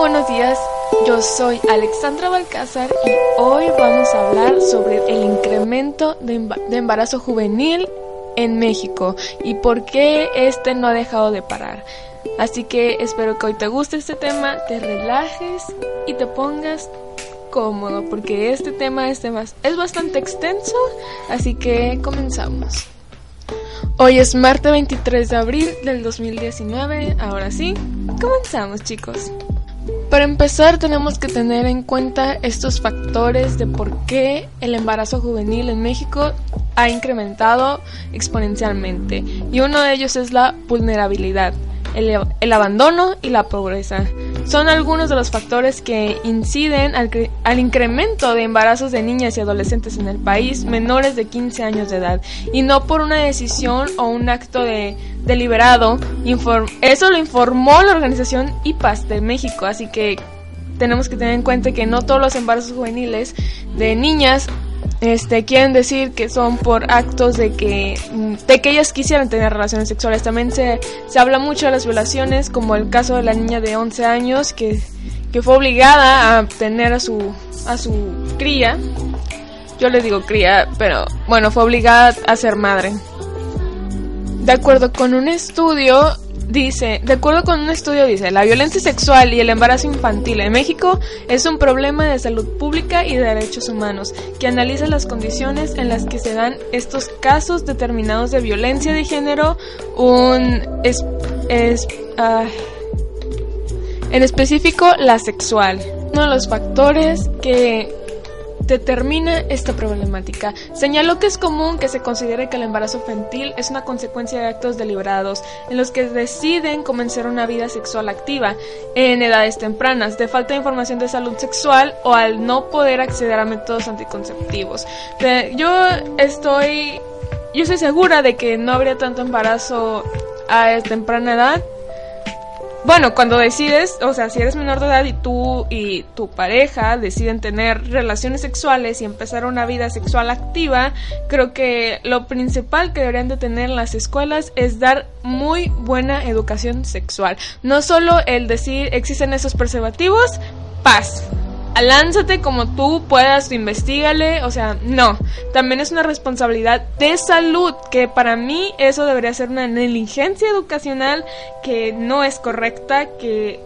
buenos días. Yo soy Alexandra Balcázar y hoy vamos a hablar sobre el incremento de, embarazo juvenil en México y por qué este no ha dejado de parar. Así que espero que hoy te guste este tema, te relajes y te pongas cómodo porque este tema es, es bastante extenso, así que comenzamos. Hoy es martes 23 de abril del 2019, ahora sí, comenzamos chicos. Para empezar tenemos que tener en cuenta estos factores de por qué el embarazo juvenil en México ha incrementado exponencialmente y uno de ellos es la vulnerabilidad el, abandono y la pobreza. Son algunos de los factores que inciden al, al, incremento de embarazos de niñas y adolescentes en el país menores de 15 años de edad y no por una decisión o un acto de, deliberado. eso lo informó la organización IPAS de México, así que tenemos que tener en cuenta que no todos los embarazos juveniles de niñas este, quieren decir que son por actos de que, de que ellas quisieran tener relaciones sexuales. También se, se habla mucho de las violaciones, como el caso de la niña de 11 años que, que fue obligada a tener a su, a su cría. Yo le digo cría, pero bueno, fue obligada a ser madre. De acuerdo con un estudio, Dice, de acuerdo con un estudio, dice, la violencia sexual y el embarazo infantil en México es un problema de salud pública y de derechos humanos, que analiza las condiciones en las que se dan estos casos determinados de violencia de género, un... Es, es, ah, en específico, la sexual. Uno de los factores que determina esta problemática. Señaló que es común que se considere que el embarazo infantil es una consecuencia de actos deliberados en los que deciden comenzar una vida sexual activa en edades tempranas, de falta de información de salud sexual o al no poder acceder a métodos anticonceptivos. Yo estoy yo estoy segura de que no habría tanto embarazo a temprana edad bueno, cuando decides, o sea, si eres menor de edad y tú y tu pareja deciden tener relaciones sexuales y empezar una vida sexual activa, creo que lo principal que deberían de tener las escuelas es dar muy buena educación sexual. No solo el decir existen esos preservativos, paz lánzate como tú puedas, investigale, o sea, no, también es una responsabilidad de salud, que para mí eso debería ser una negligencia educacional que no es correcta, que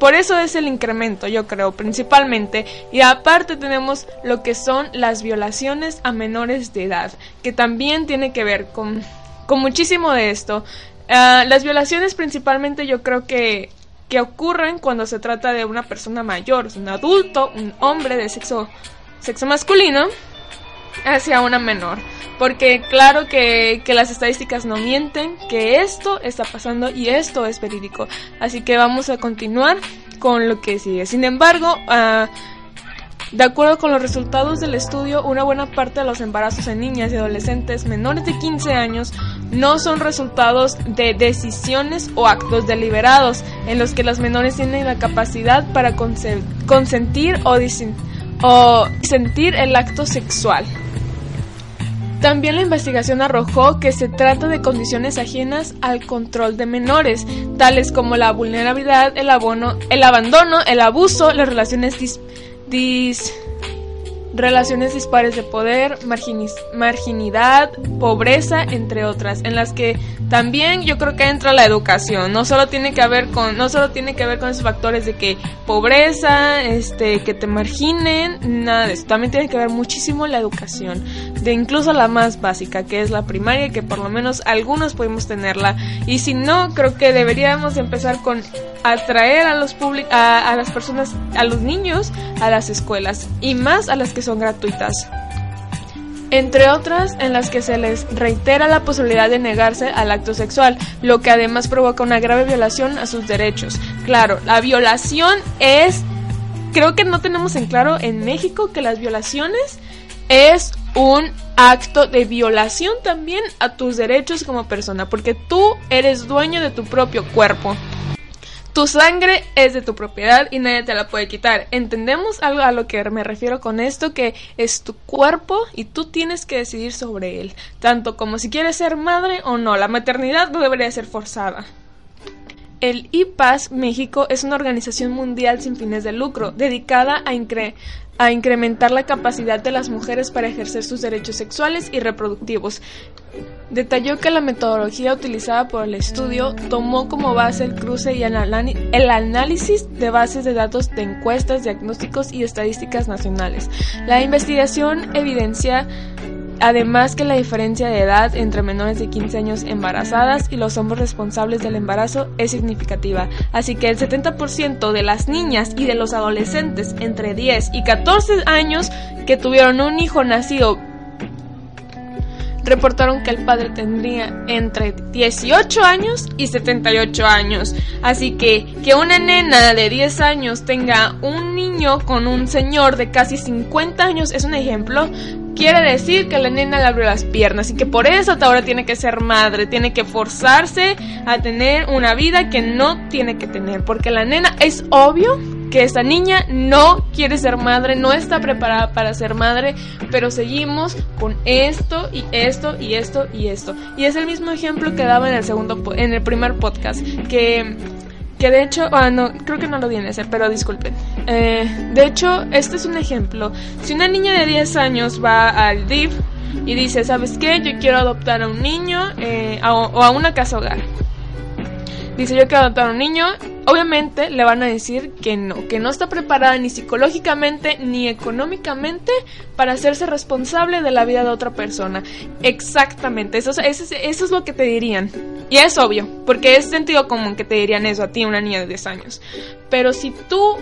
por eso es el incremento, yo creo, principalmente. Y aparte tenemos lo que son las violaciones a menores de edad, que también tiene que ver con, con muchísimo de esto. Ah, las violaciones principalmente yo creo que que ocurren cuando se trata de una persona mayor, un adulto, un hombre de sexo, sexo masculino, hacia una menor. Porque claro que, que, las estadísticas no mienten, que esto está pasando y esto es verídico. Así que vamos a continuar con lo que sigue. Sin embargo, uh, de acuerdo con los resultados del estudio, una buena parte de los embarazos en niñas y adolescentes menores de 15 años no son resultados de decisiones o actos deliberados en los que los menores tienen la capacidad para consentir o, o sentir el acto sexual. También la investigación arrojó que se trata de condiciones ajenas al control de menores, tales como la vulnerabilidad, el, abono, el abandono, el abuso, las relaciones dis relaciones dispares de poder, marginidad, pobreza, entre otras, en las que también yo creo que entra la educación. No solo tiene que ver con, no solo tiene que ver con esos factores de que pobreza, este, que te marginen, nada de eso. También tiene que ver muchísimo la educación, de incluso la más básica, que es la primaria, que por lo menos algunos podemos tenerla. Y si no, creo que deberíamos empezar con atraer a los a, a las personas, a los niños, a las escuelas y más a las que son gratuitas entre otras en las que se les reitera la posibilidad de negarse al acto sexual, lo que además provoca una grave violación a sus derechos. Claro, la violación es, creo que no tenemos en claro en México que las violaciones es un acto de violación también a tus derechos como persona, porque tú eres dueño de tu propio cuerpo. Tu sangre es de tu propiedad y nadie te la puede quitar. ¿Entendemos algo a lo que me refiero con esto? Que es tu cuerpo y tú tienes que decidir sobre él, tanto como si quieres ser madre o no. La maternidad no debería ser forzada. El IPAS México es una organización mundial sin fines de lucro dedicada a, a incrementar la capacidad de las mujeres para ejercer sus derechos sexuales y reproductivos. Detalló que la metodología utilizada por el estudio tomó como base el cruce y el análisis de bases de datos de encuestas, diagnósticos y estadísticas nacionales. La investigación evidencia Además que la diferencia de edad entre menores de 15 años embarazadas y los hombres responsables del embarazo es significativa, así que el 70% de las niñas y de los adolescentes entre 10 y 14 años que tuvieron un hijo nacido reportaron que el padre tendría entre 18 años y 78 años. Así que que una nena de 10 años tenga un niño con un señor de casi 50 años es un ejemplo quiere decir que la nena le abrió las piernas y que por eso ahora tiene que ser madre, tiene que forzarse a tener una vida que no tiene que tener, porque la nena es obvio que esa niña no quiere ser madre, no está preparada para ser madre, pero seguimos con esto y esto y esto y esto. Y es el mismo ejemplo que daba en el segundo en el primer podcast que que de hecho, ah, no, creo que no lo di en ese, pero disculpen. Eh, de hecho, este es un ejemplo. Si una niña de 10 años va al DIF y dice, ¿sabes qué? Yo quiero adoptar a un niño eh, o a una casa hogar dice yo quiero adoptar a un niño, obviamente le van a decir que no, que no está preparada ni psicológicamente ni económicamente para hacerse responsable de la vida de otra persona. Exactamente, eso, eso, eso es lo que te dirían. Y es obvio, porque es sentido común que te dirían eso a ti, una niña de 10 años. Pero si tú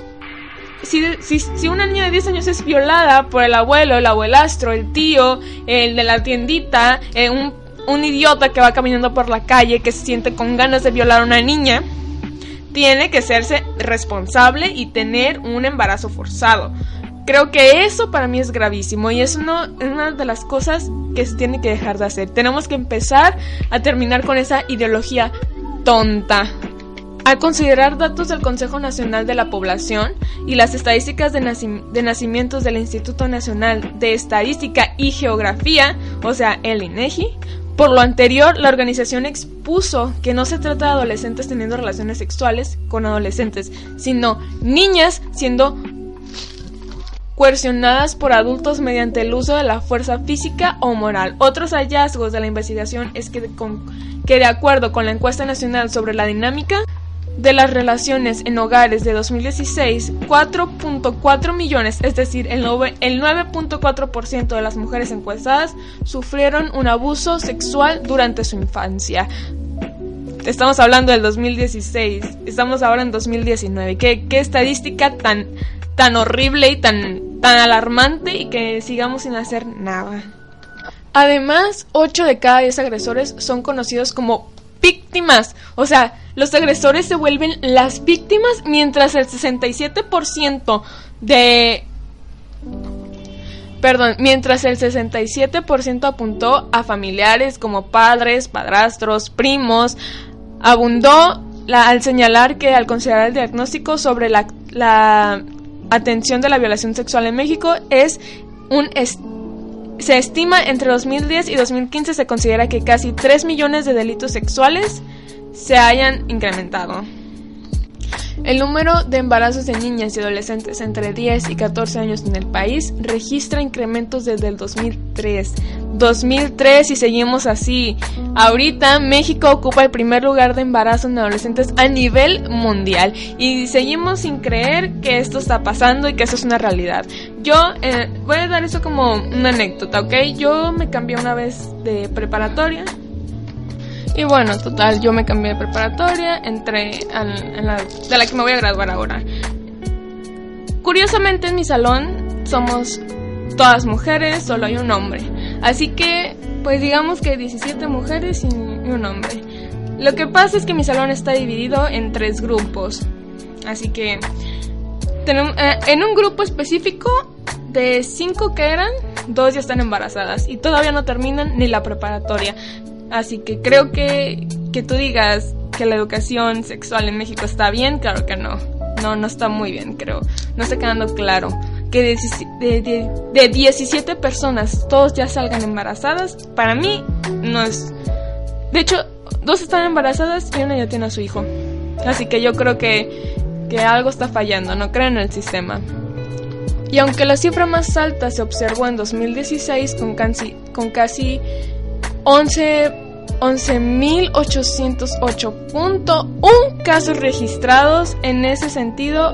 si, si, si, una niña de 10 años es violada por el abuelo, el abuelastro, el tío, el de la tiendita, eh, un un idiota que va caminando por la calle que se siente con ganas de violar a una niña, tiene que serse responsable y tener un embarazo forzado. Creo que eso para mí es gravísimo y es una de las cosas que se tiene que dejar de hacer. Tenemos que empezar a terminar con esa ideología tonta. Al considerar datos del Consejo Nacional de la Población y las estadísticas de, de, nacimientos del Instituto Nacional de Estadística y Geografía, o sea, el INEGI, por lo anterior, la organización expuso que no se trata de adolescentes teniendo relaciones sexuales con adolescentes, sino niñas siendo coercionadas por adultos mediante el uso de la fuerza física o moral. Otros hallazgos de la investigación es que, que de acuerdo con la encuesta nacional sobre la dinámica de las relaciones en hogares de 2016, 4.4 millones, es decir, el 9.4% de las mujeres encuestadas sufrieron un abuso sexual durante su infancia. Estamos hablando del 2016, estamos ahora en 2019. ¿Qué, qué estadística tan, tan horrible y tan, tan alarmante y que sigamos sin hacer nada? Además, 8 de cada 10 agresores son conocidos como víctimas. O sea, los agresores se vuelven las víctimas mientras el 67% de... Perdón, mientras el 67% apuntó a familiares como padres, padrastros, primos, abundó la, al señalar que al considerar el diagnóstico sobre la, la atención de la violación sexual en México es un se estima entre 2010 y 2015 se considera que casi 3 millones de delitos sexuales se hayan incrementado. El número de embarazos de niñas y adolescentes entre 10 y 14 años en el país registra incrementos desde el 2003. 2003 y seguimos así. Ahorita México ocupa el primer lugar de embarazo en adolescentes a nivel mundial y seguimos sin creer que esto está pasando y que eso es una realidad. Yo eh, voy a dar eso como una anécdota, ¿ok? Yo me cambié una vez de preparatoria y bueno, total, yo me cambié de preparatoria, entré en la, de la que me voy a graduar ahora. Curiosamente en mi salón somos todas mujeres, solo hay un hombre. Así que, pues digamos que 17 mujeres y, un hombre. Lo que pasa es que mi salón está dividido en tres grupos. Así que, tenemos, eh, en un grupo específico, de cinco que eran, dos ya están embarazadas y todavía no terminan ni la preparatoria. Así que creo que, que tú digas que la educación sexual en México está bien, claro que no. No, no está muy bien, creo. No está quedando claro. Que de, de, de 17 personas todos ya salgan embarazadas, para mí no es... De hecho, dos están embarazadas y una ya tiene a su hijo. Así que yo creo que, que algo está fallando, no creo en el sistema. Y aunque la cifra más alta se observó en 2016 con casi, con casi 11.808.1 casos registrados, en ese sentido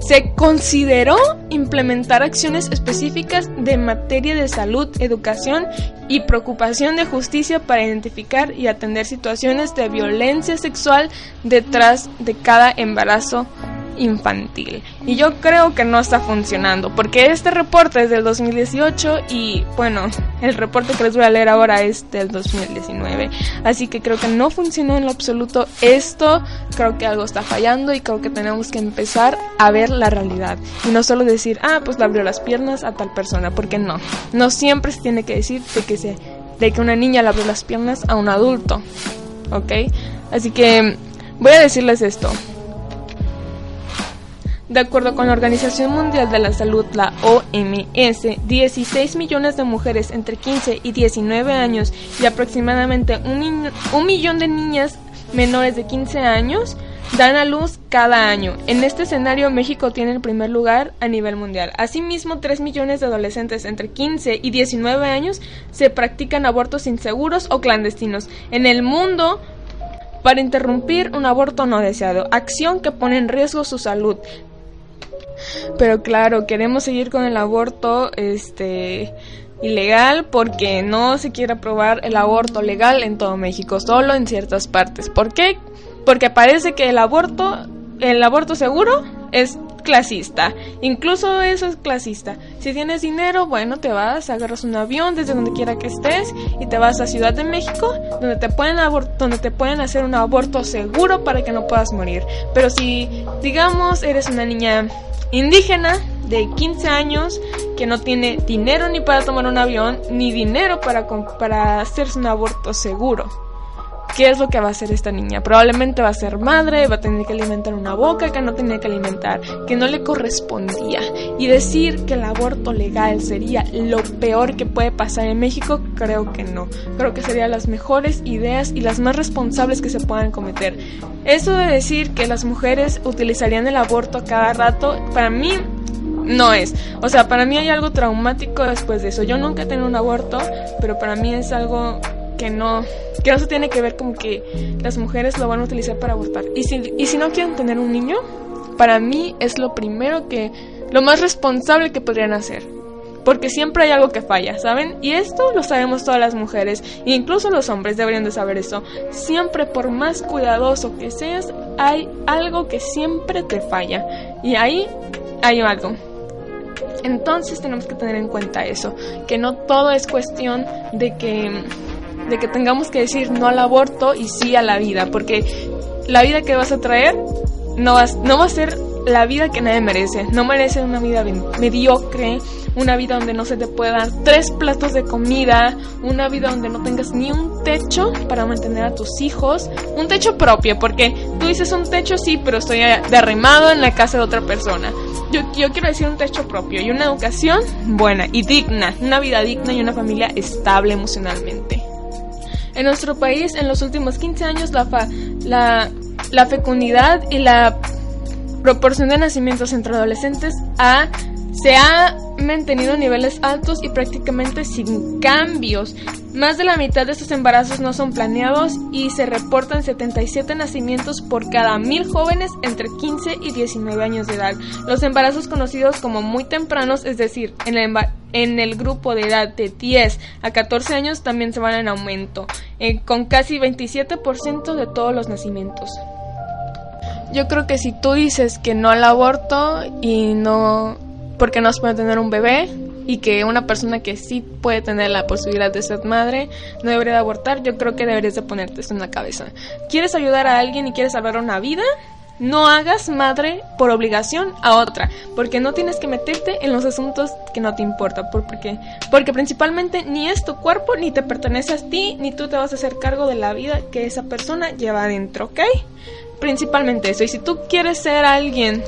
se consideró implementar acciones específicas de materia de salud, educación y preocupación de justicia para identificar y atender situaciones de violencia sexual detrás de cada embarazo infantil. Y yo creo que no está funcionando, porque este reporte es del 2018 y bueno, el reporte que les voy a leer ahora es del 2019. Así que creo que no funcionó en lo absoluto esto, creo que algo está fallando y creo que tenemos que empezar a ver la realidad. Y no solo decir, ah, pues le abrió las piernas a tal persona, porque no. No siempre se tiene que decir de que, se, de que una niña le abrió las piernas a un adulto. ¿Ok? Así que voy a decirles esto. De acuerdo con la Organización Mundial de la Salud, la OMS, 16 millones de mujeres entre 15 y 19 años y aproximadamente un, millón de niñas menores de 15 años dan a luz cada año. En este escenario, México tiene el primer lugar a nivel mundial. Asimismo, 3 millones de adolescentes entre 15 y 19 años se practican abortos inseguros o clandestinos. En el mundo, para interrumpir un aborto no deseado, acción que pone en riesgo su salud, pero claro, queremos seguir con el aborto este ilegal porque no se quiere aprobar el aborto legal en todo México, solo en ciertas partes. ¿Por qué? Porque parece que el aborto el aborto seguro es clasista. Incluso eso es clasista. Si tienes dinero, bueno, te vas, agarras un avión desde donde quiera que estés y te vas a Ciudad de México, donde te pueden donde te pueden hacer un aborto seguro para que no puedas morir. Pero si digamos eres una niña indígena de 15 años que no tiene dinero ni para tomar un avión ni dinero para, para hacerse un aborto seguro. ¿Qué es lo que va a hacer esta niña? Probablemente va a ser madre, va a tener que alimentar una boca que no tenía que alimentar, que no le correspondía. Y decir que el aborto legal sería lo peor que puede pasar en México, creo que no. Creo que serían las mejores ideas y las más responsables que se puedan cometer. Eso de decir que las mujeres utilizarían el aborto a cada rato, para mí no es. O sea, para mí hay algo traumático después de eso. Yo nunca he tenido un aborto, pero para mí es algo que no, que no se tiene que ver como que las mujeres lo van a utilizar para abortar. Y si, y si no quieren tener un niño, para mí es lo primero que, lo más responsable que podrían hacer. Porque siempre hay algo que falla, ¿saben? Y esto lo sabemos todas las mujeres, e incluso los hombres deberían de saber eso. Siempre, por más cuidadoso que seas, hay algo que siempre te falla. Y ahí hay algo. Entonces tenemos que tener en cuenta eso, que no todo es cuestión de que de que tengamos que decir no al aborto y sí a la vida, porque la vida que vas a traer no va, no va a ser la vida que nadie merece. No merece una vida mediocre, una vida donde no se te puedan tres platos de comida, una vida donde no tengas ni un techo para mantener a tus hijos, un techo propio, porque tú dices un techo sí, pero estoy derrimado en la casa de otra persona. Yo, yo quiero decir un techo propio y una educación buena y digna, una vida digna y una familia estable emocionalmente. En nuestro país, en los últimos 15 años, la, la, la fecundidad y la proporción de nacimientos entre adolescentes ha, se ha mantenido niveles altos y prácticamente sin cambios. Más de la mitad de estos embarazos no son planeados y se reportan 77 nacimientos por cada mil jóvenes entre 15 y 19 años de edad. Los embarazos conocidos como muy tempranos, es decir, en el, en el grupo de edad de 10 a 14 años también se van en aumento, eh, con casi 27% de todos los nacimientos. Yo creo que si tú dices que no al aborto y no porque no se puede tener un bebé y que una persona que sí puede tener la posibilidad de ser madre no debería de abortar, yo creo que deberías de ponerte esto en la cabeza. ¿Quieres ayudar a alguien y quieres salvar una vida? No hagas madre por obligación a otra, porque no tienes que meterte en los asuntos que no te importan, porque, porque principalmente ni es tu cuerpo, ni te pertenece a ti, ni tú te vas a hacer cargo de la vida que esa persona lleva adentro, ¿ok? Principalmente eso. Y si tú quieres ser alguien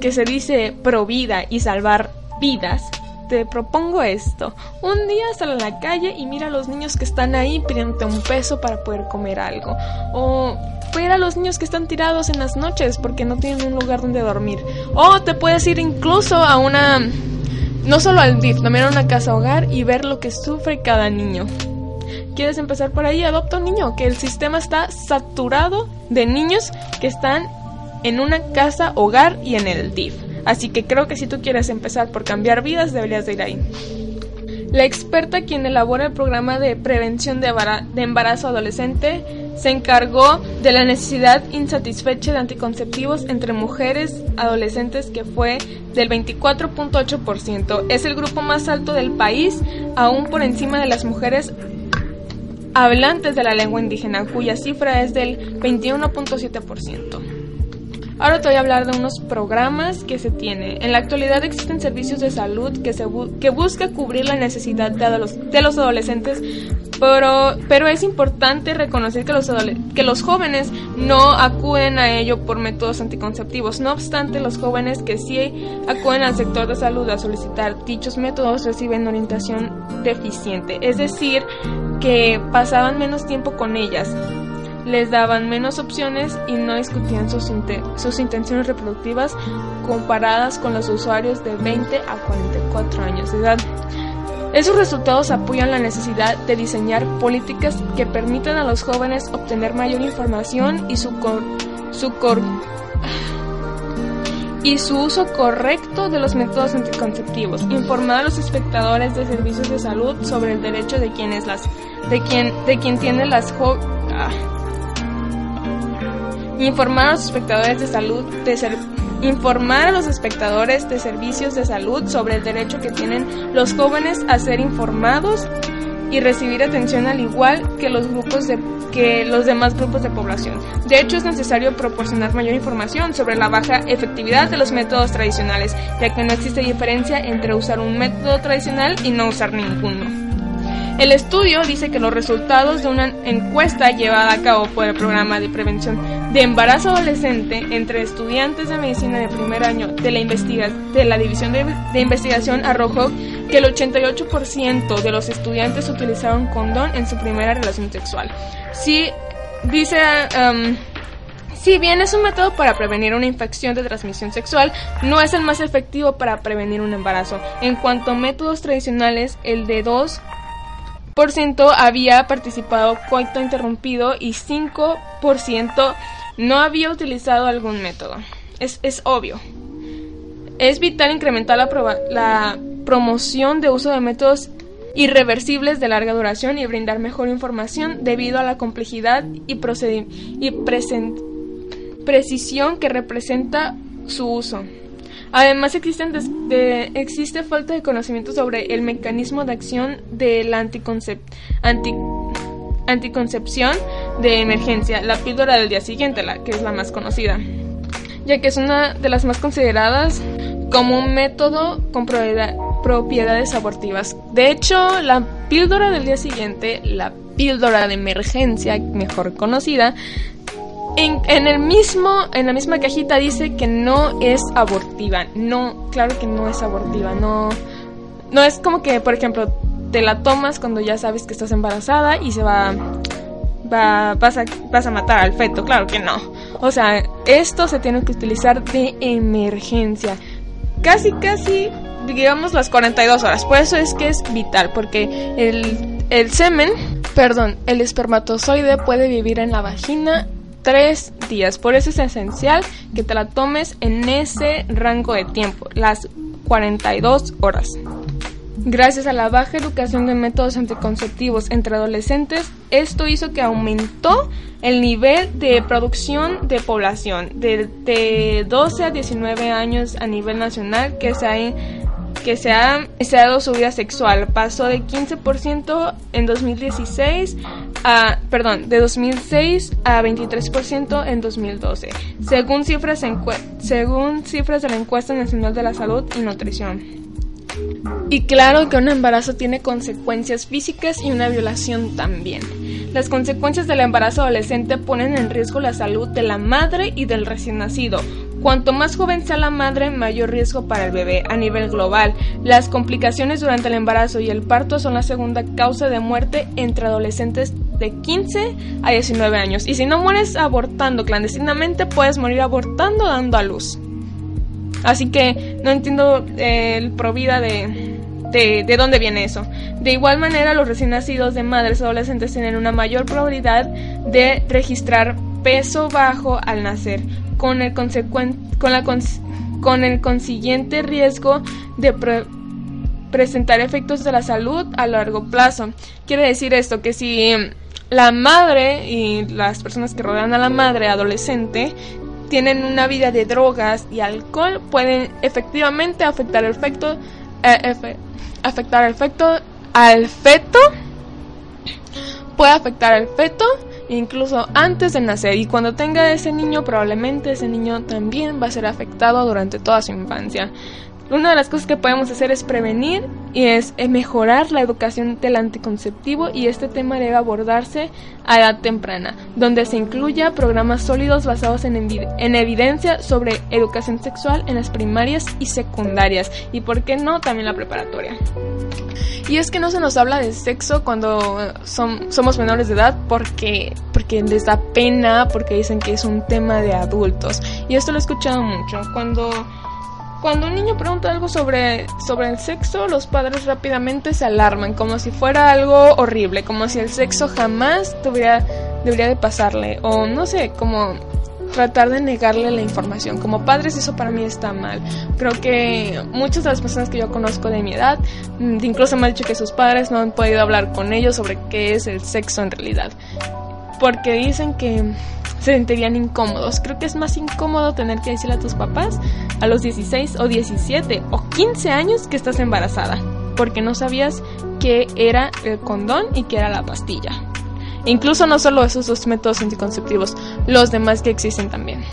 que se dice pro vida y salvar vidas, te propongo esto. Un día sal a la calle y mira a los niños que están ahí pidiéndote un peso para poder comer algo. O recupera a los niños que están tirados en las noches porque no tienen un lugar donde dormir. O te puedes ir incluso a una, no solo al DIF, también a una casa hogar y ver lo que sufre cada niño. ¿Quieres empezar por ahí? Adopta un niño, que el sistema está saturado de niños que están en una casa hogar y en el DIF. Así que creo que si tú quieres empezar por cambiar vidas, deberías de ir ahí. La experta quien elabora el programa de prevención de, embarazo adolescente se encargó de la necesidad insatisfecha de anticonceptivos entre mujeres adolescentes que fue del 24.8%. Es el grupo más alto del país, aún por encima de las mujeres hablantes de la lengua indígena, cuya cifra es del 21.7%. Ahora te voy a hablar de unos programas que se tienen. En la actualidad existen servicios de salud que, se que busca cubrir la necesidad de los, de los adolescentes, pero, pero es importante reconocer que los, que los jóvenes no acuden a ello por métodos anticonceptivos. No obstante, los jóvenes que sí acuden al sector de salud a solicitar dichos métodos reciben orientación deficiente, es decir, que pasaban menos tiempo con ellas les daban menos opciones y no discutían sus, intenciones reproductivas comparadas con los usuarios de 20 a 44 años de edad. Esos resultados apoyan la necesidad de diseñar políticas que permitan a los jóvenes obtener mayor información y su, su y su uso correcto de los métodos anticonceptivos, informar a los espectadores de servicios de salud sobre el derecho de quienes las de quien de quien tiene las ah, informar a los espectadores de salud de informar a los espectadores de servicios de salud sobre el derecho que tienen los jóvenes a ser informados y recibir atención al igual que los grupos de que los demás grupos de población. De hecho, es necesario proporcionar mayor información sobre la baja efectividad de los métodos tradicionales, ya que no existe diferencia entre usar un método tradicional y no usar ninguno. El estudio dice que los resultados de una encuesta llevada a cabo por el programa de prevención de embarazo adolescente entre estudiantes de medicina de primer año de la, de la División de, Investigación arrojó que el 88% de los estudiantes utilizaron condón en su primera relación sexual. Dice... Um, si bien es un método para prevenir una infección de transmisión sexual, no es el más efectivo para prevenir un embarazo. En cuanto a métodos tradicionales, el de dos ciento había participado coito interrumpido y 5% no había utilizado algún método. Es, es obvio. Es vital incrementar la, la promoción de uso de métodos irreversibles de larga duración y brindar mejor información debido a la complejidad y, y precisión que representa su uso. Además existe falta de conocimiento sobre el mecanismo de acción de la anticoncepción de emergencia, la píldora del día siguiente, la que es la más conocida, ya que es una de las más consideradas como un método con propiedades abortivas. De hecho, la píldora del día siguiente, la píldora de emergencia, mejor conocida, en, el mismo, en la misma cajita dice que no es abortiva. No, claro que no es abortiva. No, no es como que, por ejemplo, te la tomas cuando ya sabes que estás embarazada y se va, va vas, a, vas a matar al feto. Claro que no. O sea, esto se tiene que utilizar de emergencia. Casi, casi, digamos, las 42 horas. Por eso es que es vital, porque el, el semen, perdón, el espermatozoide puede vivir en la vagina tres días. Por eso es esencial que te la tomes en ese rango de tiempo, las 42 horas. Gracias a la baja educación de métodos anticonceptivos entre adolescentes, esto hizo que aumentó el nivel de producción de población de, de 12 a 19 años a nivel nacional que se ha que se ha iniciado su vida sexual. Pasó de 15% en 2016 a, perdón, de 2006 a 23% en 2012, según cifras, según cifras de la encuesta nacional de la salud y nutrición. Y claro que un embarazo tiene consecuencias físicas y una violación también. Las consecuencias del embarazo adolescente ponen en riesgo la salud de la madre y del recién nacido, Cuanto más joven sea la madre, mayor riesgo para el bebé a nivel global. Las complicaciones durante el embarazo y el parto son la segunda causa de muerte entre adolescentes de 15 a 19 años. Y si no mueres abortando clandestinamente, puedes morir abortando dando a luz. Así que no entiendo eh, el provida de, de, de, dónde viene eso. De igual manera, los recién nacidos de madres adolescentes tienen una mayor probabilidad de registrar peso bajo al nacer, con el, con la con el consiguiente riesgo de presentar efectos de la salud a largo plazo. Quiere decir esto que si la madre y las personas que rodean a la madre adolescente tienen una vida de drogas y alcohol pueden efectivamente afectar el efecto eh, afectar el efecto al feto puede afectar al feto incluso antes de nacer y cuando tenga ese niño probablemente ese niño también va a ser afectado durante toda su infancia. Una de las cosas que podemos hacer es prevenir y es mejorar la educación del anticonceptivo y este tema debe abordarse a edad temprana, donde se incluya programas sólidos basados en, en evidencia sobre educación sexual en las primarias y secundarias y por qué no también la preparatoria. Y es que no se nos habla de sexo cuando somos menores de edad porque, porque les da pena, porque dicen que es un tema de adultos. Y esto lo he escuchado mucho. Cuando cuando un niño pregunta algo sobre, sobre el sexo, los padres rápidamente se alarman, como si fuera algo horrible, como si el sexo jamás debería de pasarle, o no sé, como tratar de negarle la información. Como padres eso para mí está mal. Creo que muchas de las personas que yo conozco de mi edad, mm, incluso me han dicho que sus padres no han podido hablar con ellos sobre qué es el sexo en realidad. Porque dicen que se sentirían incómodos. Creo que es más incómodo tener que decirle a tus papás a los 16 o 17 o 15 años que estás embarazada, porque no sabías qué era el condón y qué era la pastilla. Incluso no solo esos dos métodos anticonceptivos, los demás que existen también.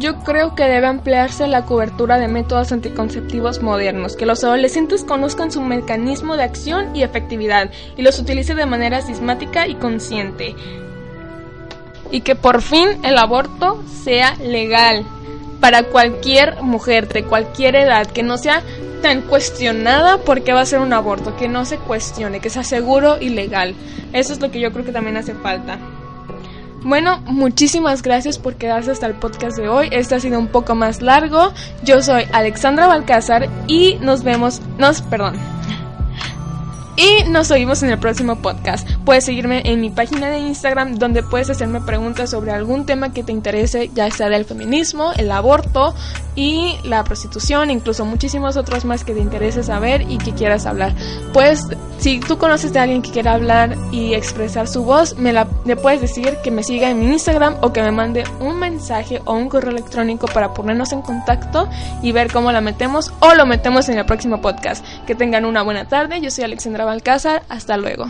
Yo creo que debe ampliarse la cobertura de métodos anticonceptivos modernos, que los adolescentes conozcan su mecanismo de acción y efectividad y los utilicen de manera sistemática y consciente y que por fin el aborto sea legal para cualquier mujer de cualquier edad, que no sea tan cuestionada porque va a ser un aborto, que no se cuestione, que sea seguro y legal. Eso es lo que yo creo que también hace falta. Bueno, muchísimas gracias por quedarse hasta el podcast de hoy. Este ha sido un poco más largo. Yo soy Alexandra Balcázar y nos vemos, nos, perdón, y nos oímos en el próximo podcast. Puedes seguirme en mi página de Instagram donde puedes hacerme preguntas sobre algún tema que te interese, ya sea del feminismo, el aborto y la prostitución, incluso muchísimos otros más que te interese saber y que quieras hablar. Pues si tú conoces de alguien que quiera hablar y expresar su voz, me la, le puedes decir que me siga en mi Instagram o que me mande un mensaje o un correo electrónico para ponernos en contacto y ver cómo la metemos o lo metemos en el próximo podcast. Que tengan una buena tarde. Yo soy Alexandra Alcázar. Hasta luego.